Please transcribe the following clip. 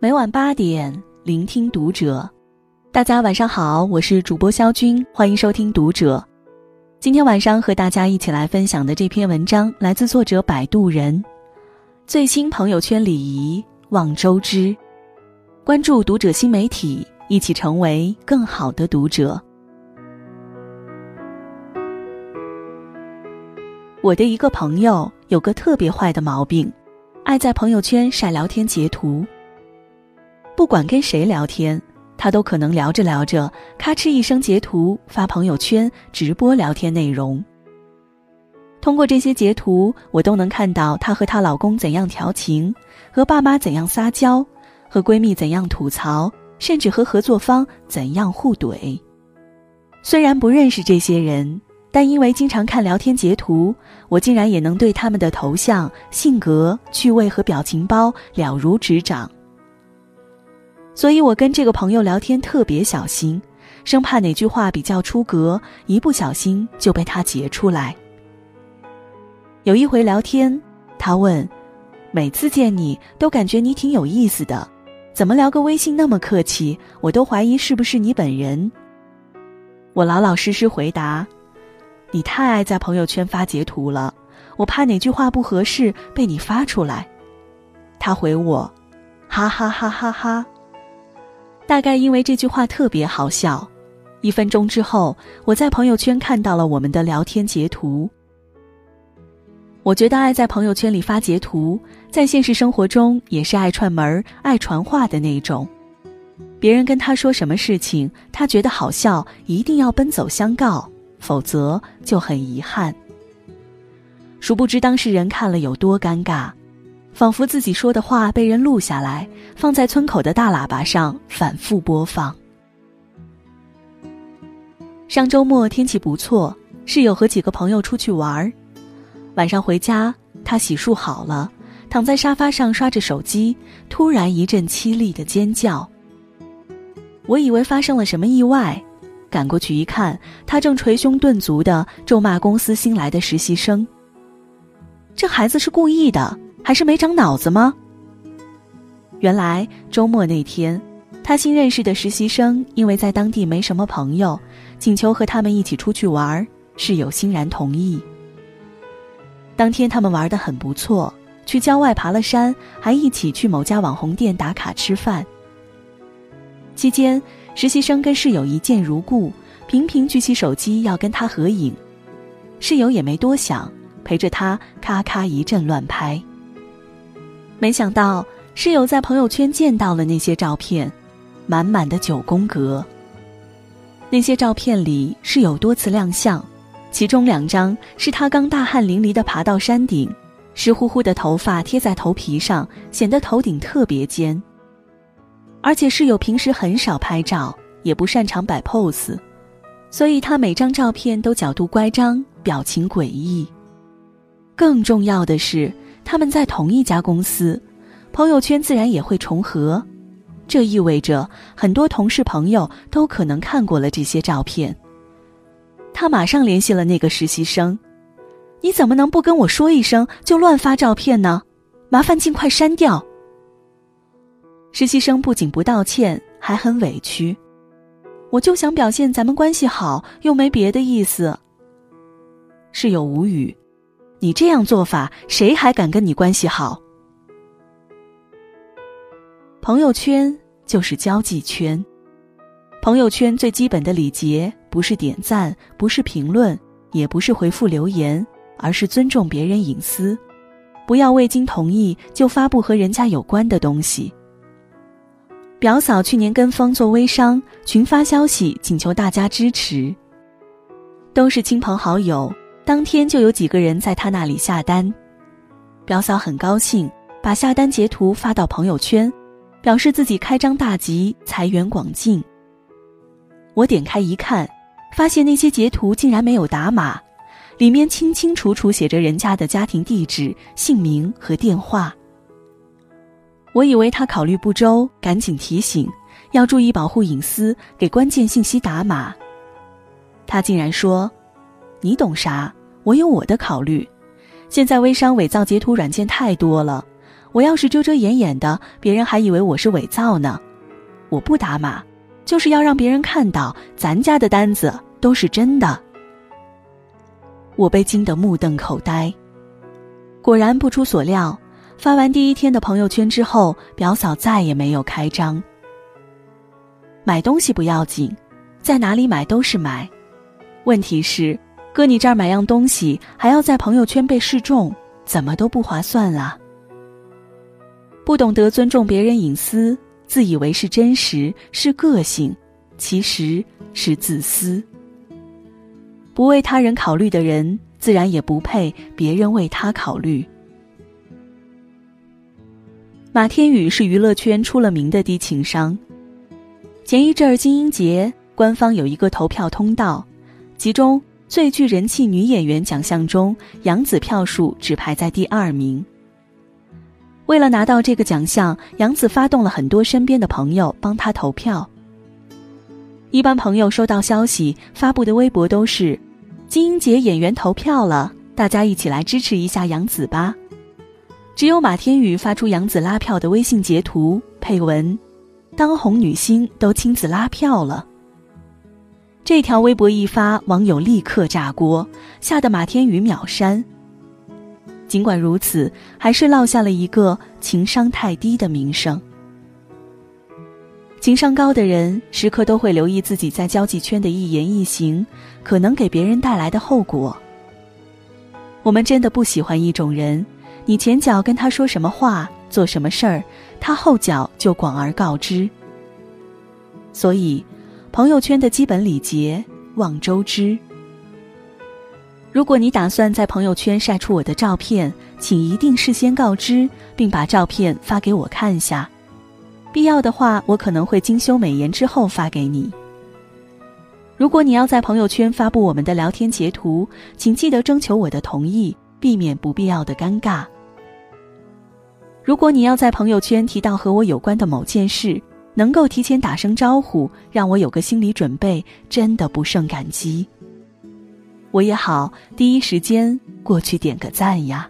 每晚八点，聆听读者。大家晚上好，我是主播肖军，欢迎收听读者。今天晚上和大家一起来分享的这篇文章，来自作者摆渡人。最新朋友圈礼仪望周知，关注读者新媒体，一起成为更好的读者。我的一个朋友有个特别坏的毛病，爱在朋友圈晒聊天截图。不管跟谁聊天，他都可能聊着聊着，咔哧一声截图发朋友圈直播聊天内容。通过这些截图，我都能看到她和她老公怎样调情，和爸妈怎样撒娇，和闺蜜怎样吐槽，甚至和合作方怎样互怼。虽然不认识这些人，但因为经常看聊天截图，我竟然也能对他们的头像、性格、趣味和表情包了如指掌。所以我跟这个朋友聊天特别小心，生怕哪句话比较出格，一不小心就被他截出来。有一回聊天，他问：“每次见你都感觉你挺有意思的，怎么聊个微信那么客气？我都怀疑是不是你本人。”我老老实实回答：“你太爱在朋友圈发截图了，我怕哪句话不合适被你发出来。”他回我：“哈哈哈哈哈。”大概因为这句话特别好笑，一分钟之后，我在朋友圈看到了我们的聊天截图。我觉得爱在朋友圈里发截图，在现实生活中也是爱串门爱传话的那种。别人跟他说什么事情，他觉得好笑，一定要奔走相告，否则就很遗憾。殊不知当事人看了有多尴尬。仿佛自己说的话被人录下来，放在村口的大喇叭上反复播放。上周末天气不错，室友和几个朋友出去玩儿。晚上回家，他洗漱好了，躺在沙发上刷着手机，突然一阵凄厉的尖叫。我以为发生了什么意外，赶过去一看，他正捶胸顿足的咒骂公司新来的实习生。这孩子是故意的。还是没长脑子吗？原来周末那天，他新认识的实习生因为在当地没什么朋友，请求和他们一起出去玩，室友欣然同意。当天他们玩的很不错，去郊外爬了山，还一起去某家网红店打卡吃饭。期间，实习生跟室友一见如故，频频举起手机要跟他合影，室友也没多想，陪着他咔咔一阵乱拍。没想到室友在朋友圈见到了那些照片，满满的九宫格。那些照片里室友多次亮相，其中两张是他刚大汗淋漓地爬到山顶，湿乎乎的头发贴在头皮上，显得头顶特别尖。而且室友平时很少拍照，也不擅长摆 pose，所以他每张照片都角度乖张，表情诡异。更重要的是。他们在同一家公司，朋友圈自然也会重合，这意味着很多同事朋友都可能看过了这些照片。他马上联系了那个实习生：“你怎么能不跟我说一声就乱发照片呢？麻烦尽快删掉。”实习生不仅不道歉，还很委屈：“我就想表现咱们关系好，又没别的意思。”室友无语。你这样做法，谁还敢跟你关系好？朋友圈就是交际圈，朋友圈最基本的礼节不是点赞，不是评论，也不是回复留言，而是尊重别人隐私，不要未经同意就发布和人家有关的东西。表嫂去年跟风做微商，群发消息请求大家支持，都是亲朋好友。当天就有几个人在他那里下单，表嫂很高兴，把下单截图发到朋友圈，表示自己开张大吉，财源广进。我点开一看，发现那些截图竟然没有打码，里面清清楚楚写着人家的家庭地址、姓名和电话。我以为他考虑不周，赶紧提醒要注意保护隐私，给关键信息打码。他竟然说：“你懂啥？”我有我的考虑。现在微商伪造截图软件太多了，我要是遮遮掩掩的，别人还以为我是伪造呢。我不打码，就是要让别人看到咱家的单子都是真的。我被惊得目瞪口呆。果然不出所料，发完第一天的朋友圈之后，表嫂再也没有开张。买东西不要紧，在哪里买都是买，问题是。搁你这儿买样东西，还要在朋友圈被示众，怎么都不划算啊！不懂得尊重别人隐私，自以为是真实是个性，其实是自私。不为他人考虑的人，自然也不配别人为他考虑。马天宇是娱乐圈出了名的低情商。前一阵儿金鹰节，官方有一个投票通道，其中。最具人气女演员奖项中，杨紫票数只排在第二名。为了拿到这个奖项，杨紫发动了很多身边的朋友帮她投票。一般朋友收到消息发布的微博都是：“金鹰节演员投票了，大家一起来支持一下杨紫吧。”只有马天宇发出杨紫拉票的微信截图，配文：“当红女星都亲自拉票了。”这条微博一发，网友立刻炸锅，吓得马天宇秒删。尽管如此，还是落下了一个情商太低的名声。情商高的人，时刻都会留意自己在交际圈的一言一行，可能给别人带来的后果。我们真的不喜欢一种人，你前脚跟他说什么话、做什么事儿，他后脚就广而告之。所以。朋友圈的基本礼节，望周知。如果你打算在朋友圈晒出我的照片，请一定事先告知，并把照片发给我看下。必要的话，我可能会精修美颜之后发给你。如果你要在朋友圈发布我们的聊天截图，请记得征求我的同意，避免不必要的尴尬。如果你要在朋友圈提到和我有关的某件事能够提前打声招呼让我有个心理准备真的不胜感激。我也好第一时间过去点个赞呀。